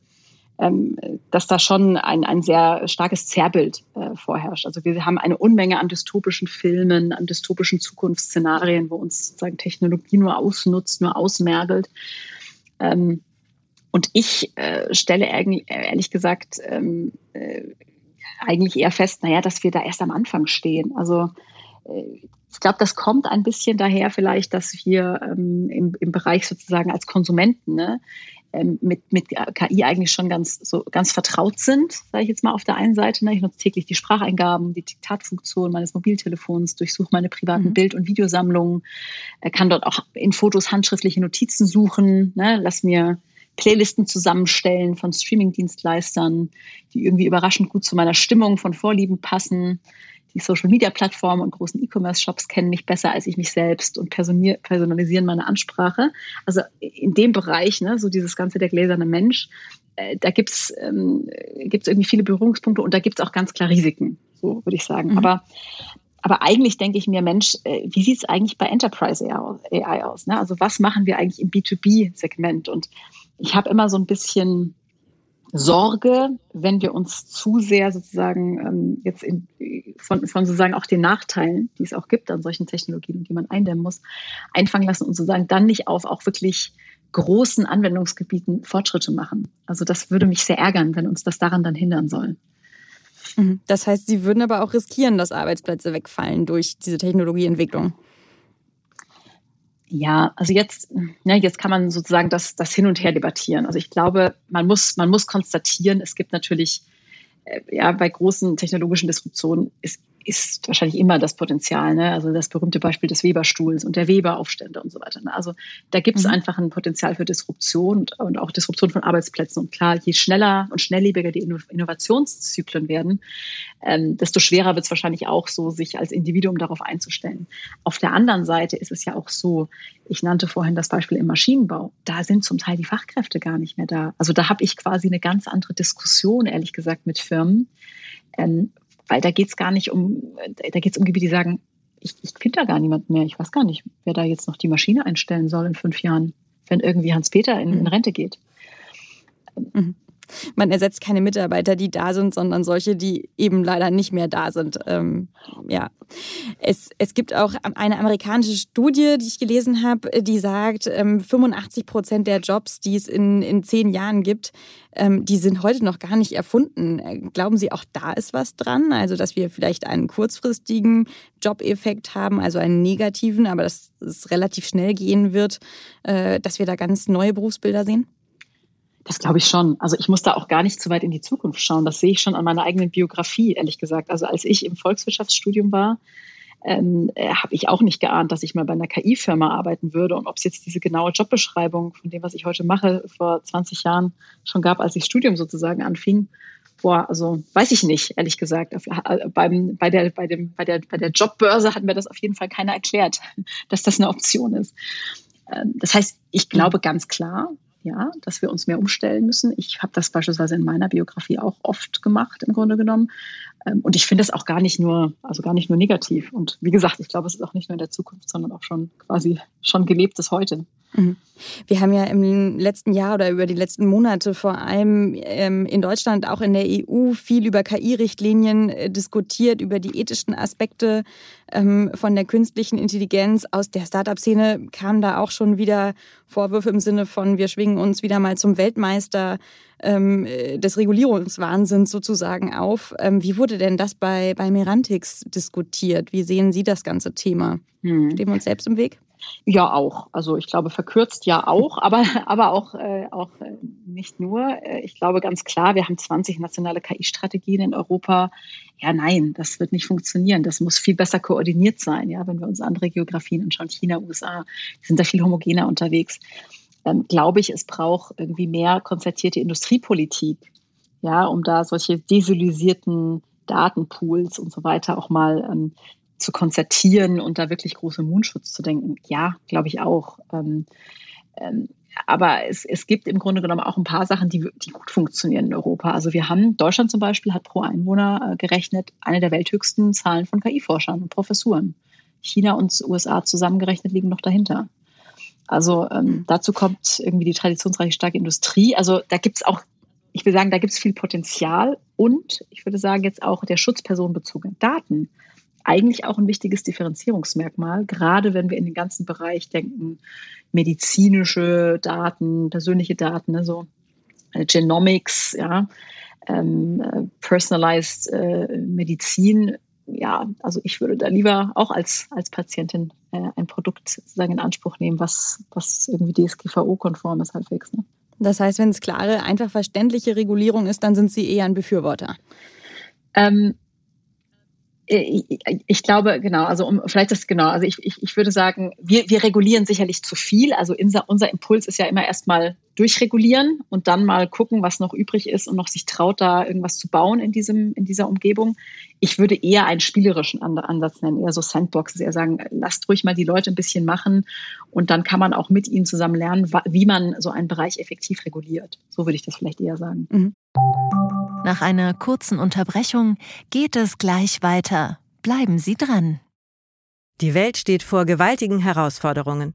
ähm, dass da schon ein, ein sehr starkes Zerrbild äh, vorherrscht. Also wir haben eine Unmenge an dystopischen Filmen, an dystopischen Zukunftsszenarien, wo uns sozusagen Technologie nur ausnutzt, nur ausmergelt. Ähm, und ich äh, stelle ehrlich gesagt ähm, äh, eigentlich eher fest, naja, dass wir da erst am Anfang stehen. Also äh, ich glaube, das kommt ein bisschen daher vielleicht, dass wir ähm, im, im Bereich sozusagen als Konsumenten ne, ähm, mit, mit KI eigentlich schon ganz, so ganz vertraut sind, sage ich jetzt mal auf der einen Seite. Ne? Ich nutze täglich die Spracheingaben, die Diktatfunktion meines Mobiltelefons, durchsuche meine privaten mhm. Bild- und Videosammlungen, kann dort auch in Fotos handschriftliche Notizen suchen, ne? lass mir Playlisten zusammenstellen von Streaming-Dienstleistern, die irgendwie überraschend gut zu meiner Stimmung von Vorlieben passen die Social-Media-Plattformen und großen E-Commerce-Shops kennen mich besser als ich mich selbst und personalisieren meine Ansprache. Also in dem Bereich, ne, so dieses ganze der gläserne Mensch, äh, da gibt's ähm, gibt's irgendwie viele Berührungspunkte und da gibt's auch ganz klar Risiken, so würde ich sagen. Mhm. Aber aber eigentlich denke ich mir, Mensch, äh, wie sieht es eigentlich bei Enterprise AI aus? Ne? Also was machen wir eigentlich im B2B-Segment? Und ich habe immer so ein bisschen Sorge, wenn wir uns zu sehr sozusagen ähm, jetzt in, von, von sozusagen auch den Nachteilen, die es auch gibt an solchen Technologien, die man eindämmen muss, einfangen lassen und sozusagen dann nicht auf auch wirklich großen Anwendungsgebieten Fortschritte machen. Also das würde mich sehr ärgern, wenn uns das daran dann hindern soll. Mhm. Das heißt, Sie würden aber auch riskieren, dass Arbeitsplätze wegfallen durch diese Technologieentwicklung. Ja, also jetzt, ne, jetzt kann man sozusagen das, das hin und her debattieren. Also ich glaube, man muss, man muss konstatieren, es gibt natürlich äh, ja, bei großen technologischen Disruptionen ist, ist wahrscheinlich immer das Potenzial, ne? also das berühmte Beispiel des Weberstuhls und der Weberaufstände und so weiter. Ne? Also da gibt es mhm. einfach ein Potenzial für Disruption und, und, auch Disruption von Arbeitsplätzen. Und klar, je schneller und schnelllebiger die Innovationszyklen werden, ähm, desto schwerer wird es wahrscheinlich auch so, sich als Individuum darauf einzustellen. Auf der anderen Seite ist es ja auch so, ich nannte vorhin das Beispiel im Maschinenbau, da sind zum Teil die Fachkräfte gar nicht mehr da. Also da habe ich quasi eine ganz andere Diskussion, ehrlich gesagt, mit Firmen. Ähm, weil da geht es gar nicht um, da geht es um Gebiete, die sagen, ich, ich finde da gar niemand mehr. Ich weiß gar nicht, wer da jetzt noch die Maschine einstellen soll in fünf Jahren, wenn irgendwie Hans-Peter in, in, mhm. Rente geht. Mhm. Man ersetzt keine Mitarbeiter, die da sind, sondern solche, die eben leider nicht mehr da sind. Ähm, ja. Es, es gibt auch eine amerikanische Studie, die ich gelesen habe, die sagt, 85 ähm, Prozent der Jobs, die es in, in zehn Jahren gibt, ähm, die sind heute noch gar nicht erfunden. Äh, glauben Sie, auch da ist was dran? Also, dass wir vielleicht einen kurzfristigen Jobeffekt haben, also einen negativen, aber dass es relativ schnell gehen wird, äh, dass wir da ganz neue Berufsbilder sehen? Das glaube ich schon. Also ich muss da auch gar nicht zu weit in die Zukunft schauen. Das sehe ich schon an meiner eigenen Biografie, ehrlich gesagt. Also als ich im Volkswirtschaftsstudium war, ähm, äh, habe ich auch nicht geahnt, dass ich mal bei einer KI-Firma arbeiten würde. Und ob es jetzt diese genaue Jobbeschreibung von dem, was ich heute mache, vor 20 Jahren schon gab, als ich Studium sozusagen anfing, boah, also weiß ich nicht, ehrlich gesagt. Äh, beim, bei, der, bei, dem, bei, der, bei der Jobbörse hat mir das auf jeden Fall keiner erklärt, dass das eine Option ist. Ähm, das heißt, ich glaube ganz klar, ja, dass wir uns mehr umstellen müssen. Ich habe das beispielsweise in meiner Biografie auch oft gemacht, im Grunde genommen. Ähm, und ich finde das auch gar nicht nur, also gar nicht nur negativ. Und wie gesagt, ich glaube, es ist auch nicht nur in der Zukunft, sondern auch schon quasi schon gelebtes heute. Mhm. Wir haben ja im letzten Jahr oder über die letzten Monate vor allem ähm, in Deutschland, auch in der EU, viel über KI-Richtlinien äh, diskutiert, über die ethischen Aspekte ähm, von der künstlichen Intelligenz. Aus der Startup-Szene kamen da auch schon wieder Vorwürfe im Sinne von, wir schwingen uns wieder mal zum Weltmeister ähm, des Regulierungswahnsinns sozusagen auf. wie wurde denn das bei, bei Merantix diskutiert? Wie sehen Sie das ganze Thema? Hm. Stehen wir uns selbst im Weg? Ja, auch. Also ich glaube, verkürzt ja auch, aber, aber auch, äh, auch äh, nicht nur. Äh, ich glaube ganz klar, wir haben 20 nationale KI-Strategien in Europa. Ja, nein, das wird nicht funktionieren. Das muss viel besser koordiniert sein. Ja, wenn wir uns andere Geografien anschauen, China, USA, die sind da viel homogener unterwegs. Ähm, glaube ich, es braucht irgendwie mehr konzertierte Industriepolitik, ja, um da solche desolisierten Datenpools und so weiter auch mal ähm, zu konzertieren und da wirklich groß Mundschutz zu denken. Ja, glaube ich auch. Ähm, ähm, aber es, es gibt im Grunde genommen auch ein paar Sachen, die, die gut funktionieren in Europa. Also wir haben, Deutschland zum Beispiel hat pro Einwohner äh, gerechnet eine der welthöchsten Zahlen von KI-Forschern und Professuren. China und USA zusammengerechnet liegen noch dahinter. Also ähm, dazu kommt irgendwie die traditionsreiche starke Industrie. Also da gibt es auch, ich will sagen, da gibt es viel Potenzial und ich würde sagen jetzt auch der Schutz personenbezogenen Daten eigentlich auch ein wichtiges Differenzierungsmerkmal, gerade wenn wir in den ganzen Bereich denken, medizinische Daten, persönliche Daten, also Genomics, ja, ähm, äh, personalized äh, Medizin. Ja, also ich würde da lieber auch als, als Patientin äh, ein Produkt sozusagen in Anspruch nehmen, was, was irgendwie DSGVO-konform ist halbwegs. Ne? Das heißt, wenn es klare, einfach verständliche Regulierung ist, dann sind Sie eher ein Befürworter. Ähm, äh, ich glaube, genau, also um vielleicht das genau, also ich, ich, ich würde sagen, wir, wir regulieren sicherlich zu viel. Also unser, unser Impuls ist ja immer erstmal durchregulieren und dann mal gucken, was noch übrig ist und noch sich traut, da irgendwas zu bauen in, diesem, in dieser Umgebung. Ich würde eher einen spielerischen Ansatz nennen, eher so Sandboxes, eher sagen, lasst ruhig mal die Leute ein bisschen machen und dann kann man auch mit ihnen zusammen lernen, wie man so einen Bereich effektiv reguliert. So würde ich das vielleicht eher sagen. Mhm. Nach einer kurzen Unterbrechung geht es gleich weiter. Bleiben Sie dran. Die Welt steht vor gewaltigen Herausforderungen.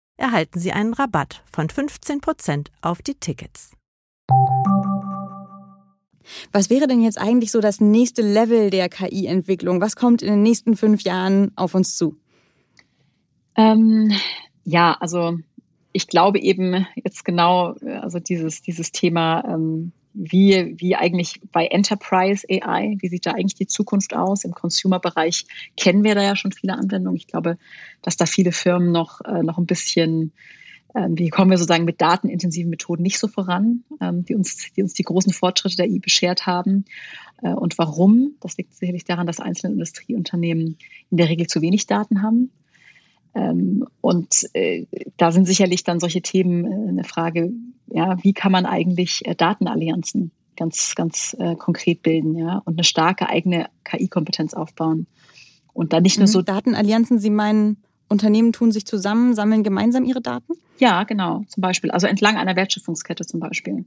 erhalten Sie einen Rabatt von 15% auf die Tickets. Was wäre denn jetzt eigentlich so das nächste Level der KI-Entwicklung? Was kommt in den nächsten fünf Jahren auf uns zu? Ähm, ja, also ich glaube eben jetzt genau, also dieses, dieses Thema ähm, wie, wie eigentlich bei Enterprise AI, wie sieht da eigentlich die Zukunft aus? Im Consumer-Bereich kennen wir da ja schon viele Anwendungen. Ich glaube, dass da viele Firmen noch, äh, noch ein bisschen, äh, wie kommen wir sozusagen mit datenintensiven Methoden nicht so voran, ähm, die, uns, die uns die großen Fortschritte der I beschert haben. Äh, und warum? Das liegt sicherlich daran, dass einzelne Industrieunternehmen in der Regel zu wenig Daten haben. Ähm, und äh, da sind sicherlich dann solche Themen äh, eine Frage, ja, wie kann man eigentlich äh, Datenallianzen ganz, ganz konkret bilden, ja, und eine starke eigene KI-Kompetenz aufbauen. Und dann nicht nur mhm. so. Datenallianzen, Sie meinen, Unternehmen tun sich zusammen, sammeln gemeinsam ihre Daten? Ja, genau, zum Beispiel. Also entlang einer Wertschöpfungskette zum Beispiel.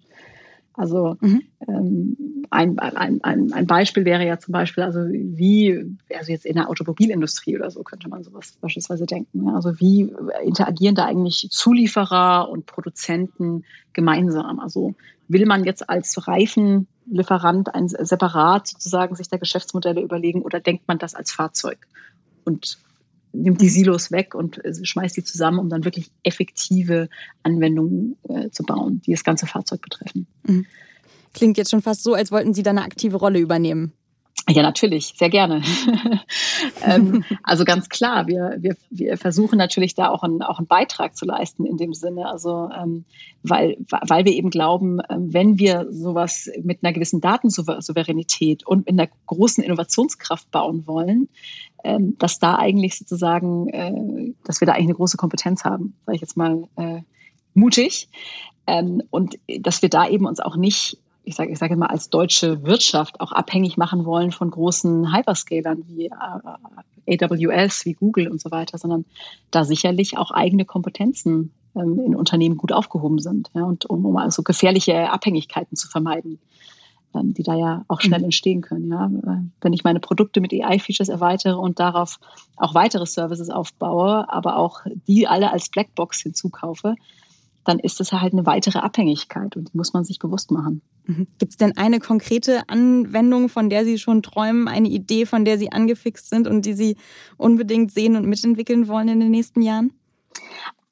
Also mhm. ähm, ein, ein, ein, ein Beispiel wäre ja zum Beispiel, also wie, also jetzt in der Automobilindustrie oder so könnte man sowas beispielsweise denken. Also wie interagieren da eigentlich Zulieferer und Produzenten gemeinsam? Also will man jetzt als Reifenlieferant ein separat sozusagen sich da Geschäftsmodelle überlegen oder denkt man das als Fahrzeug? Und nimmt die Silos weg und äh, schmeißt die zusammen, um dann wirklich effektive Anwendungen äh, zu bauen, die das ganze Fahrzeug betreffen. Mhm. Klingt jetzt schon fast so, als wollten Sie da eine aktive Rolle übernehmen. Ja, natürlich, sehr gerne. ähm, also ganz klar, wir, wir, wir versuchen natürlich da auch, ein, auch einen Beitrag zu leisten in dem Sinne. Also ähm, weil, weil wir eben glauben, ähm, wenn wir sowas mit einer gewissen Datensouveränität und mit einer großen Innovationskraft bauen wollen, ähm, dass da eigentlich sozusagen, äh, dass wir da eigentlich eine große Kompetenz haben, sage ich jetzt mal äh, mutig. Ähm, und dass wir da eben uns auch nicht ich sage ich sage mal, als deutsche Wirtschaft auch abhängig machen wollen von großen Hyperscalern wie äh, AWS, wie Google und so weiter, sondern da sicherlich auch eigene Kompetenzen ähm, in Unternehmen gut aufgehoben sind. Ja, und um, um also gefährliche Abhängigkeiten zu vermeiden, ähm, die da ja auch schnell mhm. entstehen können. Ja. Wenn ich meine Produkte mit AI-Features erweitere und darauf auch weitere Services aufbaue, aber auch die alle als Blackbox hinzukaufe, dann ist das halt eine weitere Abhängigkeit und die muss man sich bewusst machen. Mhm. Gibt es denn eine konkrete Anwendung, von der Sie schon träumen, eine Idee, von der Sie angefixt sind und die Sie unbedingt sehen und mitentwickeln wollen in den nächsten Jahren?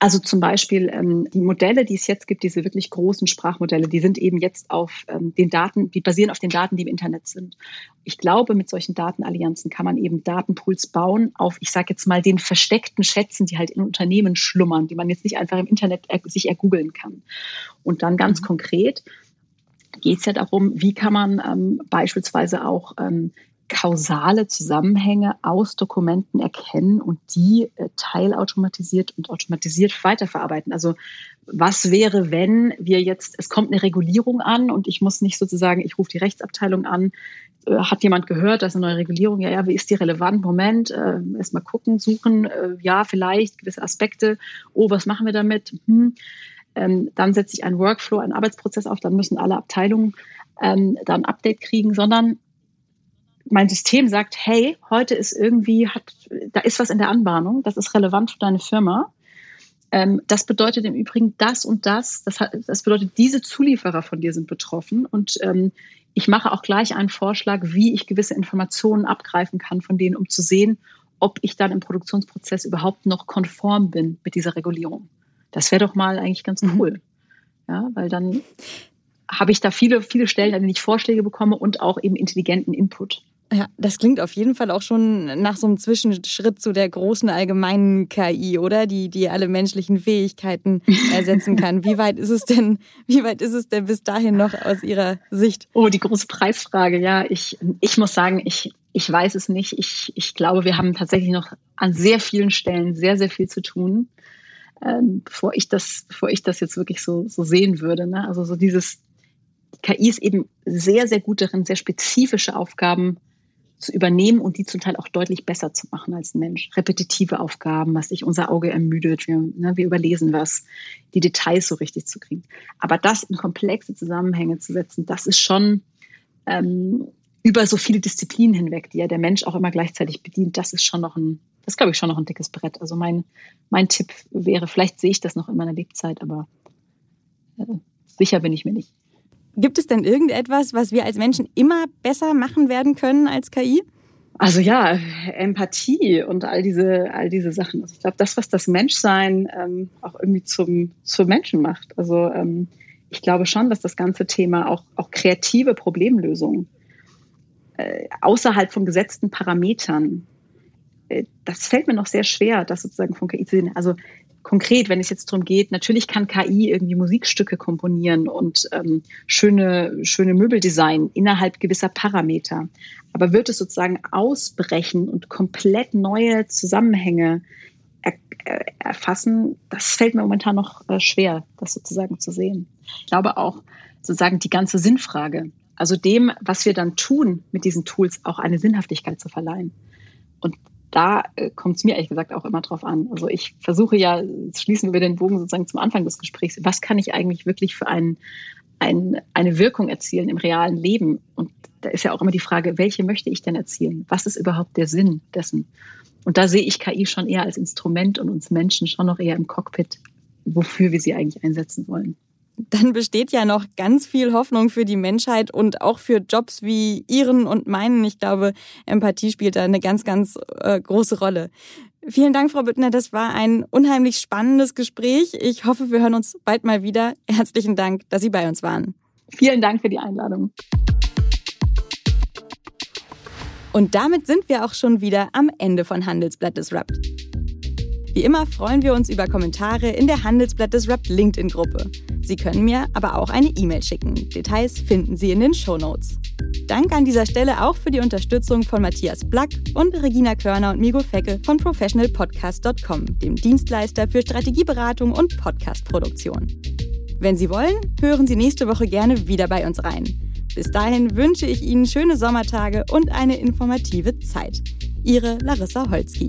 Also zum Beispiel ähm, die Modelle, die es jetzt gibt, diese wirklich großen Sprachmodelle, die sind eben jetzt auf ähm, den Daten, die basieren auf den Daten, die im Internet sind. Ich glaube, mit solchen Datenallianzen kann man eben Datenpools bauen auf, ich sage jetzt mal, den versteckten Schätzen, die halt in Unternehmen schlummern, die man jetzt nicht einfach im Internet er sich ergoogeln kann. Und dann ganz mhm. konkret geht es ja darum, wie kann man ähm, beispielsweise auch ähm, kausale Zusammenhänge aus Dokumenten erkennen und die äh, teilautomatisiert und automatisiert weiterverarbeiten. Also was wäre, wenn wir jetzt, es kommt eine Regulierung an und ich muss nicht sozusagen, ich rufe die Rechtsabteilung an, äh, hat jemand gehört, dass eine neue Regulierung, ja, ja, wie ist die relevant? Moment, äh, erstmal gucken, suchen, äh, ja, vielleicht gewisse Aspekte, oh, was machen wir damit? Hm. Ähm, dann setze ich einen Workflow, einen Arbeitsprozess auf, dann müssen alle Abteilungen ähm, da ein Update kriegen, sondern mein System sagt, hey, heute ist irgendwie, hat, da ist was in der Anbahnung, das ist relevant für deine Firma. Ähm, das bedeutet im Übrigen das und das, das, hat, das bedeutet, diese Zulieferer von dir sind betroffen und ähm, ich mache auch gleich einen Vorschlag, wie ich gewisse Informationen abgreifen kann von denen, um zu sehen, ob ich dann im Produktionsprozess überhaupt noch konform bin mit dieser Regulierung. Das wäre doch mal eigentlich ganz mhm. cool. Ja, weil dann habe ich da viele, viele Stellen, an denen ich Vorschläge bekomme und auch eben intelligenten Input. Ja, das klingt auf jeden Fall auch schon nach so einem Zwischenschritt zu der großen allgemeinen KI, oder? Die, die alle menschlichen Fähigkeiten ersetzen kann. Wie weit ist es denn, wie weit ist es denn bis dahin noch aus Ihrer Sicht? Oh, die große Preisfrage. Ja, ich, ich muss sagen, ich, ich weiß es nicht. Ich, ich glaube, wir haben tatsächlich noch an sehr vielen Stellen sehr, sehr viel zu tun, ähm, bevor ich das, bevor ich das jetzt wirklich so, so sehen würde. Ne? Also so dieses, KI ist eben sehr, sehr gut darin, sehr spezifische Aufgaben zu übernehmen und die zum Teil auch deutlich besser zu machen als ein Mensch. Repetitive Aufgaben, was sich unser Auge ermüdet, wir, ne, wir überlesen was, die Details so richtig zu kriegen. Aber das in komplexe Zusammenhänge zu setzen, das ist schon ähm, über so viele Disziplinen hinweg, die ja der Mensch auch immer gleichzeitig bedient, das ist schon noch ein, das glaube ich schon noch ein dickes Brett. Also mein, mein Tipp wäre, vielleicht sehe ich das noch in meiner Lebzeit, aber äh, sicher bin ich mir nicht. Gibt es denn irgendetwas, was wir als Menschen immer besser machen werden können als KI? Also ja, Empathie und all diese, all diese Sachen. Also ich glaube, das, was das Menschsein ähm, auch irgendwie zum, zum Menschen macht. Also ähm, ich glaube schon, dass das ganze Thema auch, auch kreative Problemlösungen äh, außerhalb von gesetzten Parametern, äh, das fällt mir noch sehr schwer, das sozusagen von KI zu sehen. Also konkret, wenn es jetzt darum geht, natürlich kann KI irgendwie Musikstücke komponieren und ähm, schöne, schöne Möbeldesign innerhalb gewisser Parameter. Aber wird es sozusagen ausbrechen und komplett neue Zusammenhänge er, er, erfassen, das fällt mir momentan noch äh, schwer, das sozusagen zu sehen. Ich glaube auch sozusagen die ganze Sinnfrage, also dem, was wir dann tun mit diesen Tools, auch eine Sinnhaftigkeit zu verleihen. Und da äh, kommt es mir ehrlich gesagt auch immer drauf an. Also ich versuche ja, schließen wir den Bogen sozusagen zum Anfang des Gesprächs, was kann ich eigentlich wirklich für ein, ein, eine Wirkung erzielen im realen Leben? Und da ist ja auch immer die Frage, welche möchte ich denn erzielen? Was ist überhaupt der Sinn dessen? Und da sehe ich KI schon eher als Instrument und uns Menschen schon noch eher im Cockpit, wofür wir sie eigentlich einsetzen wollen dann besteht ja noch ganz viel Hoffnung für die Menschheit und auch für Jobs wie Ihren und meinen. Ich glaube, Empathie spielt da eine ganz, ganz äh, große Rolle. Vielen Dank, Frau Büttner. Das war ein unheimlich spannendes Gespräch. Ich hoffe, wir hören uns bald mal wieder. Herzlichen Dank, dass Sie bei uns waren. Vielen Dank für die Einladung. Und damit sind wir auch schon wieder am Ende von Handelsblatt Disrupt. Wie immer freuen wir uns über Kommentare in der Handelsblatt Disrupt LinkedIn-Gruppe. Sie können mir aber auch eine E-Mail schicken. Details finden Sie in den Show Notes. Danke an dieser Stelle auch für die Unterstützung von Matthias Black und Regina Körner und Migo Fecke von professionalpodcast.com, dem Dienstleister für Strategieberatung und Podcastproduktion. Wenn Sie wollen, hören Sie nächste Woche gerne wieder bei uns rein. Bis dahin wünsche ich Ihnen schöne Sommertage und eine informative Zeit. Ihre Larissa Holzki.